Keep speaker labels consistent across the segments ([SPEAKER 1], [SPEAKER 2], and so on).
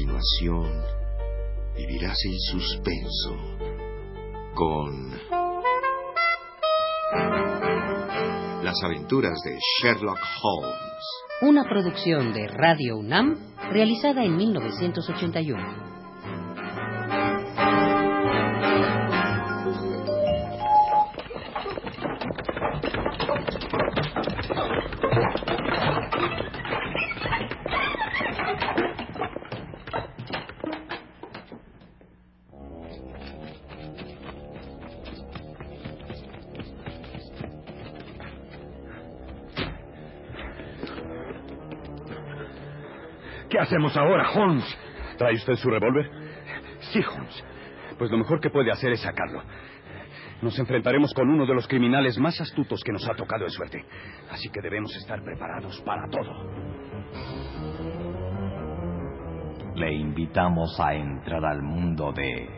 [SPEAKER 1] continuación vivirás el suspenso con las aventuras de Sherlock Holmes.
[SPEAKER 2] Una producción de Radio UNAM realizada en 1981.
[SPEAKER 3] Hacemos ahora, Holmes?
[SPEAKER 4] ¿Trae usted su revólver?
[SPEAKER 3] Sí, Holmes. Pues lo mejor que puede hacer es sacarlo. Nos enfrentaremos con uno de los criminales más astutos que nos ha tocado de suerte. Así que debemos estar preparados para todo.
[SPEAKER 5] Le invitamos a entrar al mundo de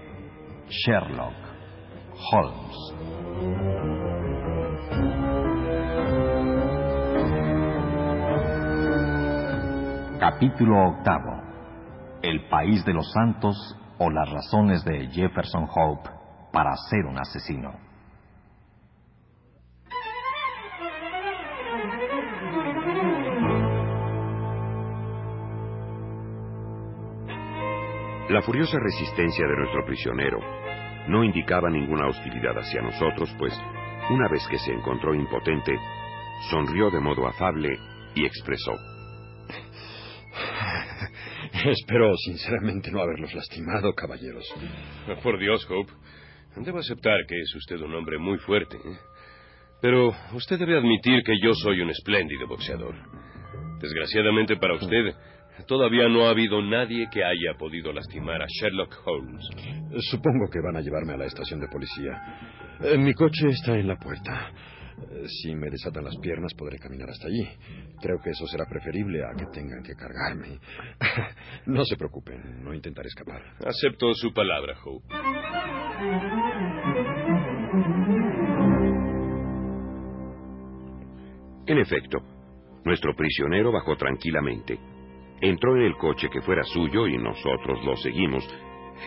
[SPEAKER 5] Sherlock Holmes. Capítulo octavo. El país de los santos o las razones de Jefferson Hope para ser un asesino.
[SPEAKER 1] La furiosa resistencia de nuestro prisionero no indicaba ninguna hostilidad hacia nosotros, pues una vez que se encontró impotente, sonrió de modo afable y expresó.
[SPEAKER 6] Espero sinceramente no haberlos lastimado, caballeros.
[SPEAKER 7] Por Dios, Hope. Debo aceptar que es usted un hombre muy fuerte. ¿eh? Pero usted debe admitir que yo soy un espléndido boxeador. Desgraciadamente para usted, todavía no ha habido nadie que haya podido lastimar a Sherlock Holmes.
[SPEAKER 6] Supongo que van a llevarme a la estación de policía. Eh, Mi coche está en la puerta. Eh, Si me desatan las piernas podré caminar hasta allí. Creo que eso será preferible a que tengan que cargarme. No se preocupen, no intentaré escapar.
[SPEAKER 7] Acepto su palabra, Hope.
[SPEAKER 1] En efecto, nuestro prisionero bajó tranquilamente, entró en el coche que fuera suyo y nosotros lo seguimos,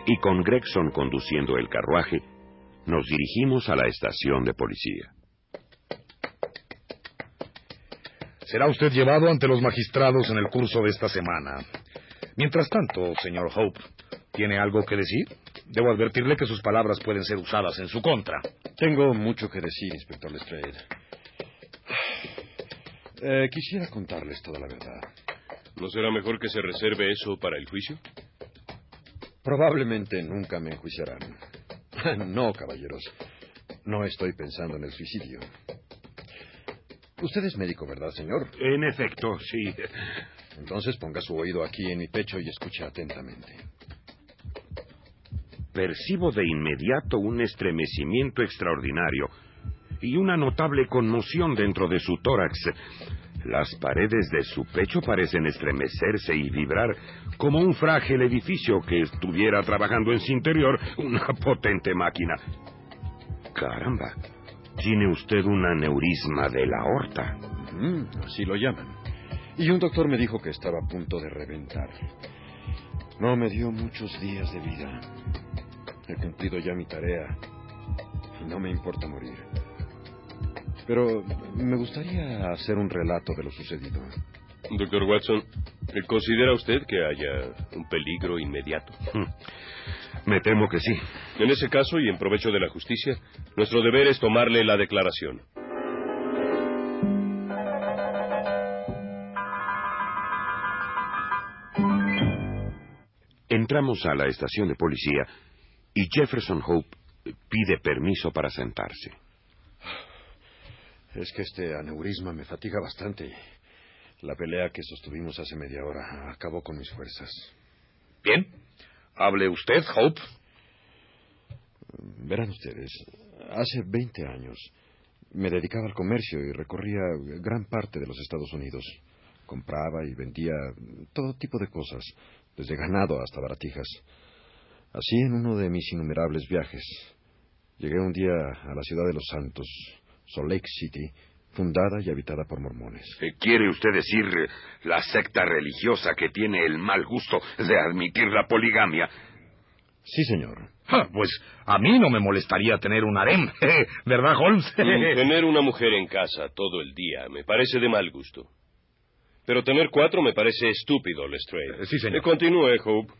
[SPEAKER 1] y con Gregson conduciendo el carruaje, nos dirigimos a la estación de policía.
[SPEAKER 4] Será usted llevado ante los magistrados en el curso de esta semana. Mientras tanto, señor Hope, ¿tiene algo que decir? Debo advertirle que sus palabras pueden ser usadas en su contra.
[SPEAKER 6] Tengo mucho que decir, inspector Lestrade. Eh, quisiera contarles toda la verdad.
[SPEAKER 7] ¿No será mejor que se reserve eso para el juicio?
[SPEAKER 6] Probablemente nunca me enjuiciarán. No, caballeros. No estoy pensando en el suicidio. Usted es médico, ¿verdad, señor?
[SPEAKER 1] En efecto, sí.
[SPEAKER 6] Entonces ponga su oído aquí en mi pecho y escuche atentamente.
[SPEAKER 1] Percibo de inmediato un estremecimiento extraordinario y una notable conmoción dentro de su tórax. Las paredes de su pecho parecen estremecerse y vibrar como un frágil edificio que estuviera trabajando en su interior una potente máquina. Caramba, tiene usted un aneurisma de la aorta.
[SPEAKER 6] Mm, así lo llaman. Y un doctor me dijo que estaba a punto de reventar. No me dio muchos días de vida. He cumplido ya mi tarea. Y no me importa morir. Pero me gustaría hacer un relato de lo sucedido.
[SPEAKER 7] Doctor Watson, ¿considera usted que haya un peligro inmediato?
[SPEAKER 1] Hmm. Me temo que sí.
[SPEAKER 7] En ese caso, y en provecho de la justicia, nuestro deber es tomarle la declaración.
[SPEAKER 1] Entramos a la estación de policía y Jefferson Hope pide permiso para sentarse.
[SPEAKER 6] Es que este aneurisma me fatiga bastante. La pelea que sostuvimos hace media hora acabó con mis fuerzas.
[SPEAKER 4] Bien. Hable usted, Hope.
[SPEAKER 6] Verán ustedes, hace 20 años me dedicaba al comercio y recorría gran parte de los Estados Unidos. Compraba y vendía todo tipo de cosas, desde ganado hasta baratijas. Así en uno de mis innumerables viajes. Llegué un día a la ciudad de los Santos, Salt Lake City, fundada y habitada por mormones.
[SPEAKER 1] ¿Quiere usted decir la secta religiosa que tiene el mal gusto de admitir la poligamia?
[SPEAKER 6] Sí, señor.
[SPEAKER 4] Ah, pues a mí no me molestaría tener un harem, ¿verdad, Holmes?
[SPEAKER 7] tener una mujer en casa todo el día me parece de mal gusto. Pero tener cuatro me parece estúpido, Lestrade.
[SPEAKER 4] Eh, sí, señor.
[SPEAKER 7] Eh, continúe, Hope.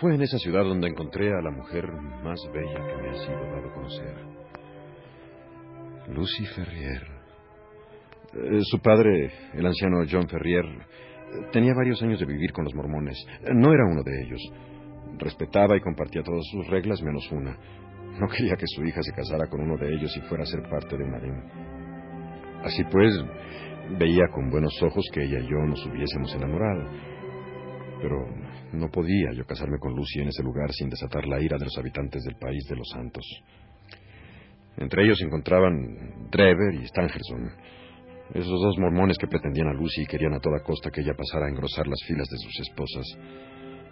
[SPEAKER 6] Fue en esa ciudad donde encontré a la mujer más bella que me ha sido dado conocer. Lucy Ferrier. Eh, su padre, el anciano John Ferrier, tenía varios años de vivir con los mormones. No era uno de ellos. Respetaba y compartía todas sus reglas menos una. No quería que su hija se casara con uno de ellos y fuera a ser parte de un harem. Así pues, veía con buenos ojos que ella y yo nos hubiésemos enamorado. Pero no podía yo casarme con Lucy en ese lugar sin desatar la ira de los habitantes del país de los santos. Entre ellos se encontraban Drever y Stangerson, esos dos mormones que pretendían a Lucy y querían a toda costa que ella pasara a engrosar las filas de sus esposas.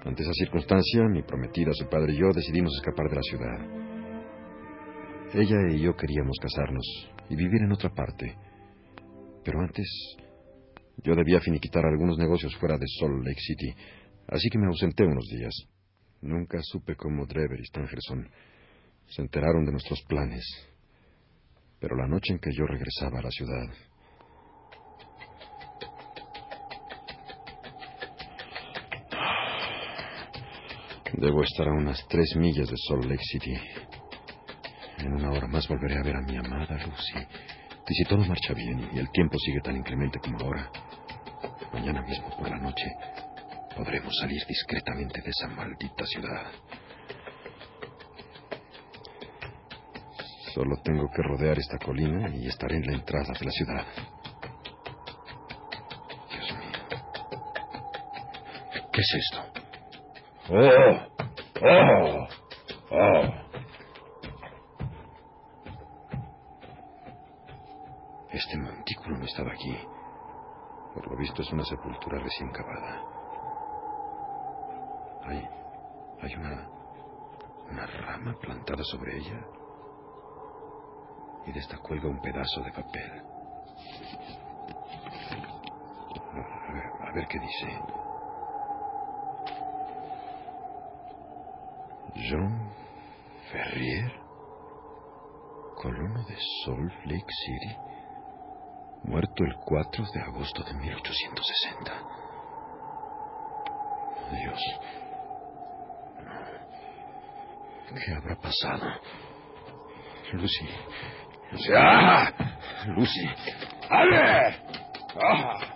[SPEAKER 6] Ante esa circunstancia, mi prometida, su padre y yo decidimos escapar de la ciudad. Ella y yo queríamos casarnos y vivir en otra parte. Pero antes, yo debía finiquitar algunos negocios fuera de Salt Lake City, así que me ausenté unos días. Nunca supe cómo Drever y Stangerson se enteraron de nuestros planes. Pero la noche en que yo regresaba a la ciudad, Debo estar a unas tres millas de Salt Lake City. En una hora más volveré a ver a mi amada Lucy. Y si todo marcha bien y el tiempo sigue tan inclemente como ahora, mañana mismo por la noche podremos salir discretamente de esa maldita ciudad. Solo tengo que rodear esta colina y estaré en la entrada de la ciudad. Dios mío. ¿Qué es esto? ¡Oh! ¡Oh! ¡Oh! Este montículo no estaba aquí. Por lo visto es una sepultura recién cavada. Hay. hay una. una rama plantada sobre ella. Y de esta cuelga un pedazo de papel. A ver, a ver qué dice. John Ferrier, colono de Salt Lake City, muerto el 4 de agosto de 1860. Dios. ¿Qué habrá pasado? Lucy. Lucy. ¡Ah! Lucy. ¡Abre! ¡Ah!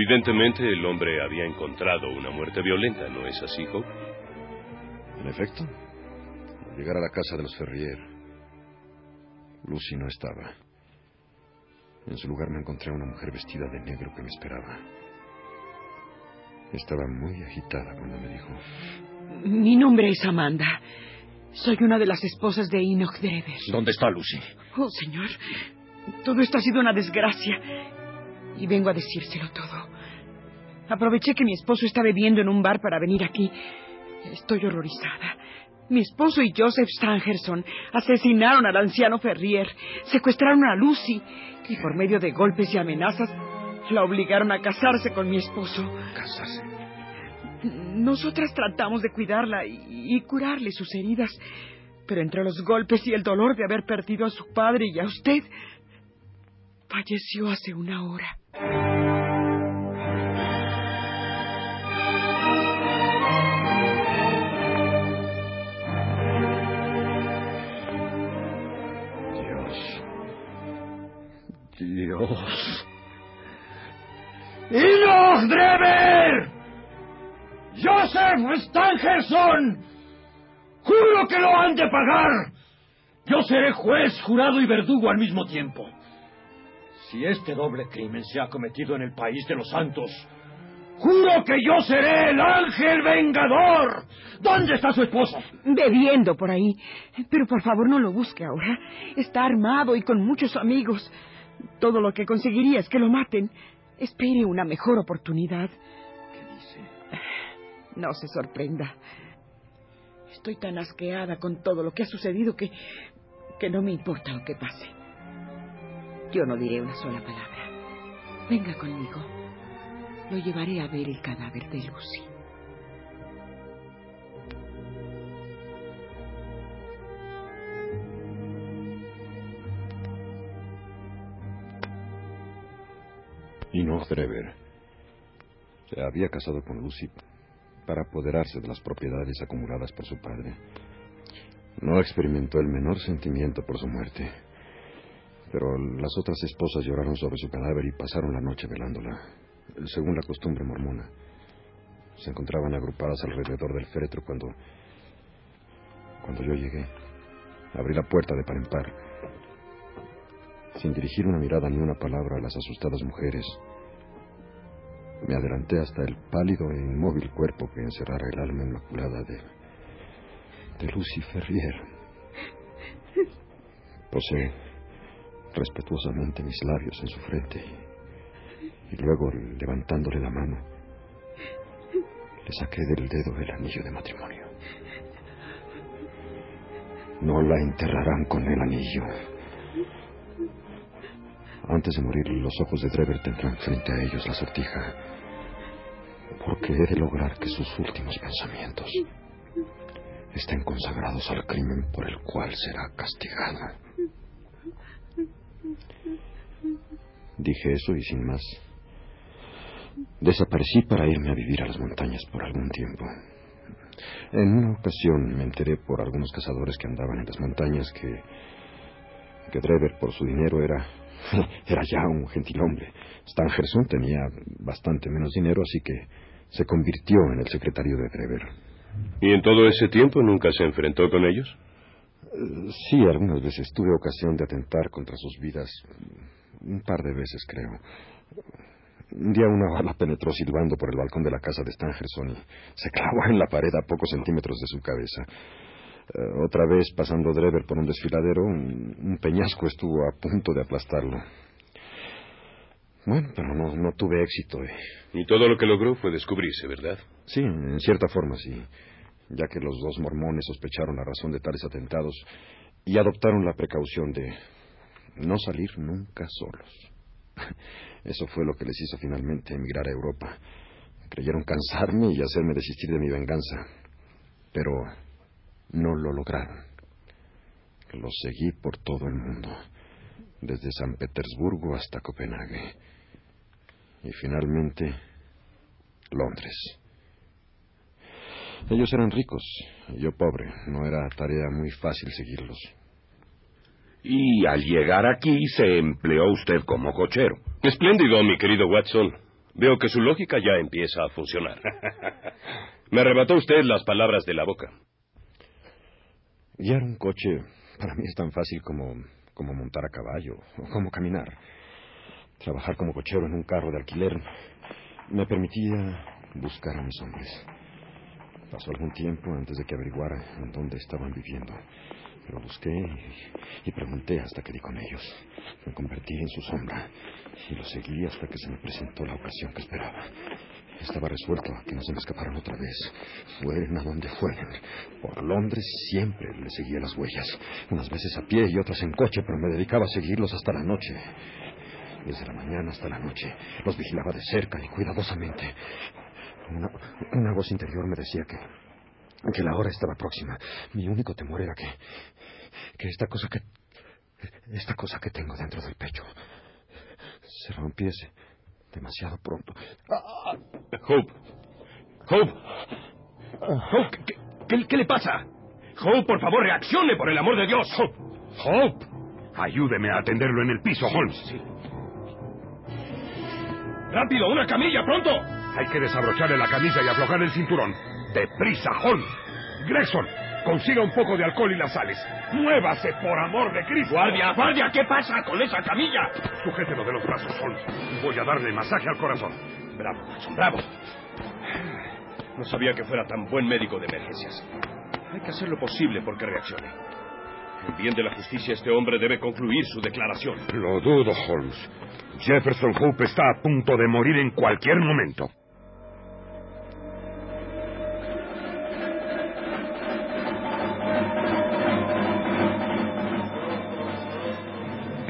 [SPEAKER 7] Evidentemente el hombre había encontrado una muerte violenta, ¿no es así, Hope?
[SPEAKER 6] En efecto, al llegar a la casa de los Ferrier, Lucy no estaba. En su lugar me encontré a una mujer vestida de negro que me esperaba. Estaba muy agitada cuando me dijo...
[SPEAKER 8] Mi nombre es Amanda. Soy una de las esposas de Enoch Drever.
[SPEAKER 3] ¿Dónde está Lucy?
[SPEAKER 8] Oh, señor. Todo esto ha sido una desgracia. Y vengo a decírselo todo. Aproveché que mi esposo está bebiendo en un bar para venir aquí. Estoy horrorizada. Mi esposo y Joseph Stangerson asesinaron al anciano Ferrier, secuestraron a Lucy y por medio de golpes y amenazas la obligaron a casarse con mi esposo.
[SPEAKER 6] ¿Casarse?
[SPEAKER 8] Nosotras tratamos de cuidarla y, y curarle sus heridas, pero entre los golpes y el dolor de haber perdido a su padre y a usted, falleció hace una hora.
[SPEAKER 6] Dios. Dios.
[SPEAKER 9] ¡Enoch Drever! ¡Joseph Stangerson! ¡Juro que lo han de pagar! Yo seré juez, jurado y verdugo al mismo tiempo. Si este doble crimen se ha cometido en el país de los santos, Juro que yo seré el ángel vengador. ¿Dónde está su esposa?
[SPEAKER 8] Bebiendo por ahí. Pero por favor no lo busque ahora. Está armado y con muchos amigos. Todo lo que conseguiría es que lo maten. Espere una mejor oportunidad.
[SPEAKER 9] ¿Qué dice?
[SPEAKER 8] No se sorprenda. Estoy tan asqueada con todo lo que ha sucedido que, que no me importa lo que pase. Yo no diré una sola palabra. Venga conmigo. Lo llevaré a ver el cadáver de Lucy.
[SPEAKER 6] Enoch Drever se había casado con Lucy para apoderarse de las propiedades acumuladas por su padre. No experimentó el menor sentimiento por su muerte, pero las otras esposas lloraron sobre su cadáver y pasaron la noche velándola, según la costumbre mormona. Se encontraban agrupadas alrededor del féretro cuando cuando yo llegué. Abrí la puerta de par en par. Sin dirigir una mirada ni una palabra a las asustadas mujeres, me adelanté hasta el pálido e inmóvil cuerpo que encerrara el alma inmaculada de, de Lucy Ferrier. Posé respetuosamente mis labios en su frente y luego, levantándole la mano, le saqué del dedo el anillo de matrimonio. No la enterrarán con el anillo. Antes de morir, los ojos de Drever tendrán frente a ellos la sortija, porque he de lograr que sus últimos pensamientos estén consagrados al crimen por el cual será castigada. Dije eso y sin más. Desaparecí para irme a vivir a las montañas por algún tiempo. En una ocasión me enteré por algunos cazadores que andaban en las montañas que que Drever por su dinero era era ya un gentilhombre. Stangerson tenía bastante menos dinero, así que se convirtió en el secretario de Drever.
[SPEAKER 7] ¿Y en todo ese tiempo nunca se enfrentó con ellos?
[SPEAKER 6] Eh, Sí, algunas veces tuve ocasión de atentar contra sus vidas. Un par de veces, creo. Un día una bala penetró silbando por el balcón de la casa de Stangerson y se clavó en la pared a pocos centímetros de su cabeza. Eh, otra vez, pasando Drever por un desfiladero, un, un peñasco estuvo a punto de aplastarlo. Bueno, pero no, no tuve éxito. eh.
[SPEAKER 7] Y todo lo que logró fue descubrirse, ¿verdad?
[SPEAKER 6] Sí, en cierta forma sí, ya que los dos mormones sospecharon la razón de tales atentados y adoptaron la precaución de no salir nunca solos. Eso fue lo que les hizo finalmente emigrar a Europa. Creyeron cansarme y hacerme desistir de mi venganza, pero no lo lograron. Los seguí por todo el mundo, desde San Petersburgo hasta Copenhague y finalmente Londres. Ellos eran ricos, yo pobre. No era tarea muy fácil seguirlos.
[SPEAKER 1] Y al llegar aquí se empleó usted como cochero.
[SPEAKER 7] Espléndido, mi querido Watson. Veo que su lógica ya empieza a funcionar. Me arrebató usted las palabras de la boca.
[SPEAKER 6] Guiar un coche para mí es tan fácil como, como montar a caballo o como caminar. Trabajar como cochero en un carro de alquiler me permitía buscar a mis hombres. Pasó algún tiempo antes de que averiguara en dónde estaban viviendo. Lo busqué y, pregunté hasta que di con ellos. Me convertí en su sombra y lo seguí hasta que se me presentó la ocasión que esperaba. Estaba resuelto a que no se me escaparan otra vez. Fueren a donde fueren. Por Londres siempre le seguía las huellas. Unas veces a pie y otras en coche, pero me dedicaba a seguirlos hasta la noche. Desde la mañana hasta la noche. Los vigilaba de cerca y cuidadosamente. Una, una voz interior me decía que, que la hora estaba próxima. Mi único temor era que, que esta cosa que, esta cosa que tengo dentro del pecho se rompiese demasiado pronto.
[SPEAKER 7] Hope. Hope. Hope, ¿qué, qué- qué le pasa? Hope, por favor, reaccione, por el amor de Dios. Hope.
[SPEAKER 1] Hope, ayúdeme a atenderlo en el piso, Holmes.
[SPEAKER 7] Rápido, una camilla, pronto.
[SPEAKER 1] Hay que desabrocharle la camisa y aflojar el cinturón. ¡Deprisa, Holmes! Gregson, Consiga un poco de alcohol y las sales. Muévase, por amor de Cristo.
[SPEAKER 9] Guardia, guardia, ¿qué pasa con esa camilla?
[SPEAKER 1] Sujételo de los brazos, Holmes. Voy a darle masaje al corazón.
[SPEAKER 7] Bravo, Watson, bravo. No sabía que fuera tan buen médico de emergencias. Hay que hacer lo posible porque reaccione. En bien de la justicia, este hombre debe concluir su declaración.
[SPEAKER 1] Lo dudo, Holmes. Jefferson Hope está a punto de morir en cualquier momento.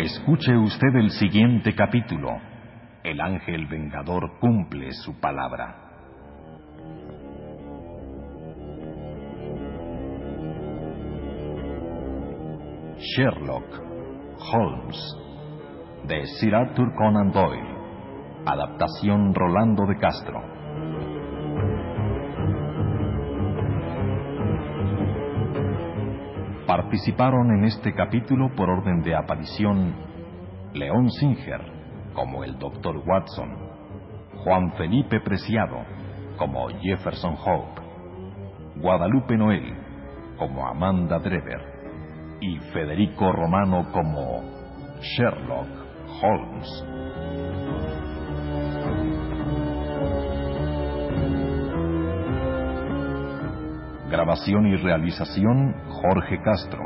[SPEAKER 5] Escuche usted el siguiente capítulo. El ángel vengador cumple su palabra. Sherlock Holmes de Sir Arthur Conan Doyle. Adaptación Rolando de Castro. Participaron en este capítulo por orden de aparición León Singer como el Dr. Watson, Juan Felipe Preciado como Jefferson Hope, Guadalupe Noel como Amanda Drever y Federico Romano como Sherlock Holmes. Grabación y realización Jorge Castro.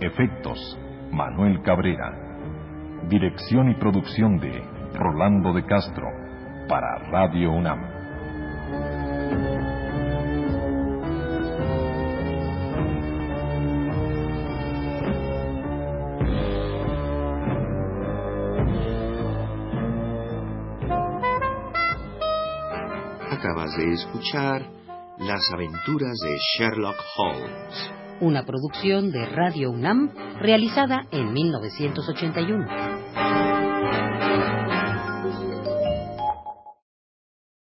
[SPEAKER 5] Efectos Manuel Cabrera. Dirección y producción de Rolando de Castro para Radio UNAM.
[SPEAKER 10] Acabas de escuchar Las aventuras de Sherlock Holmes.
[SPEAKER 2] Una producción de Radio UNAM realizada en 1981.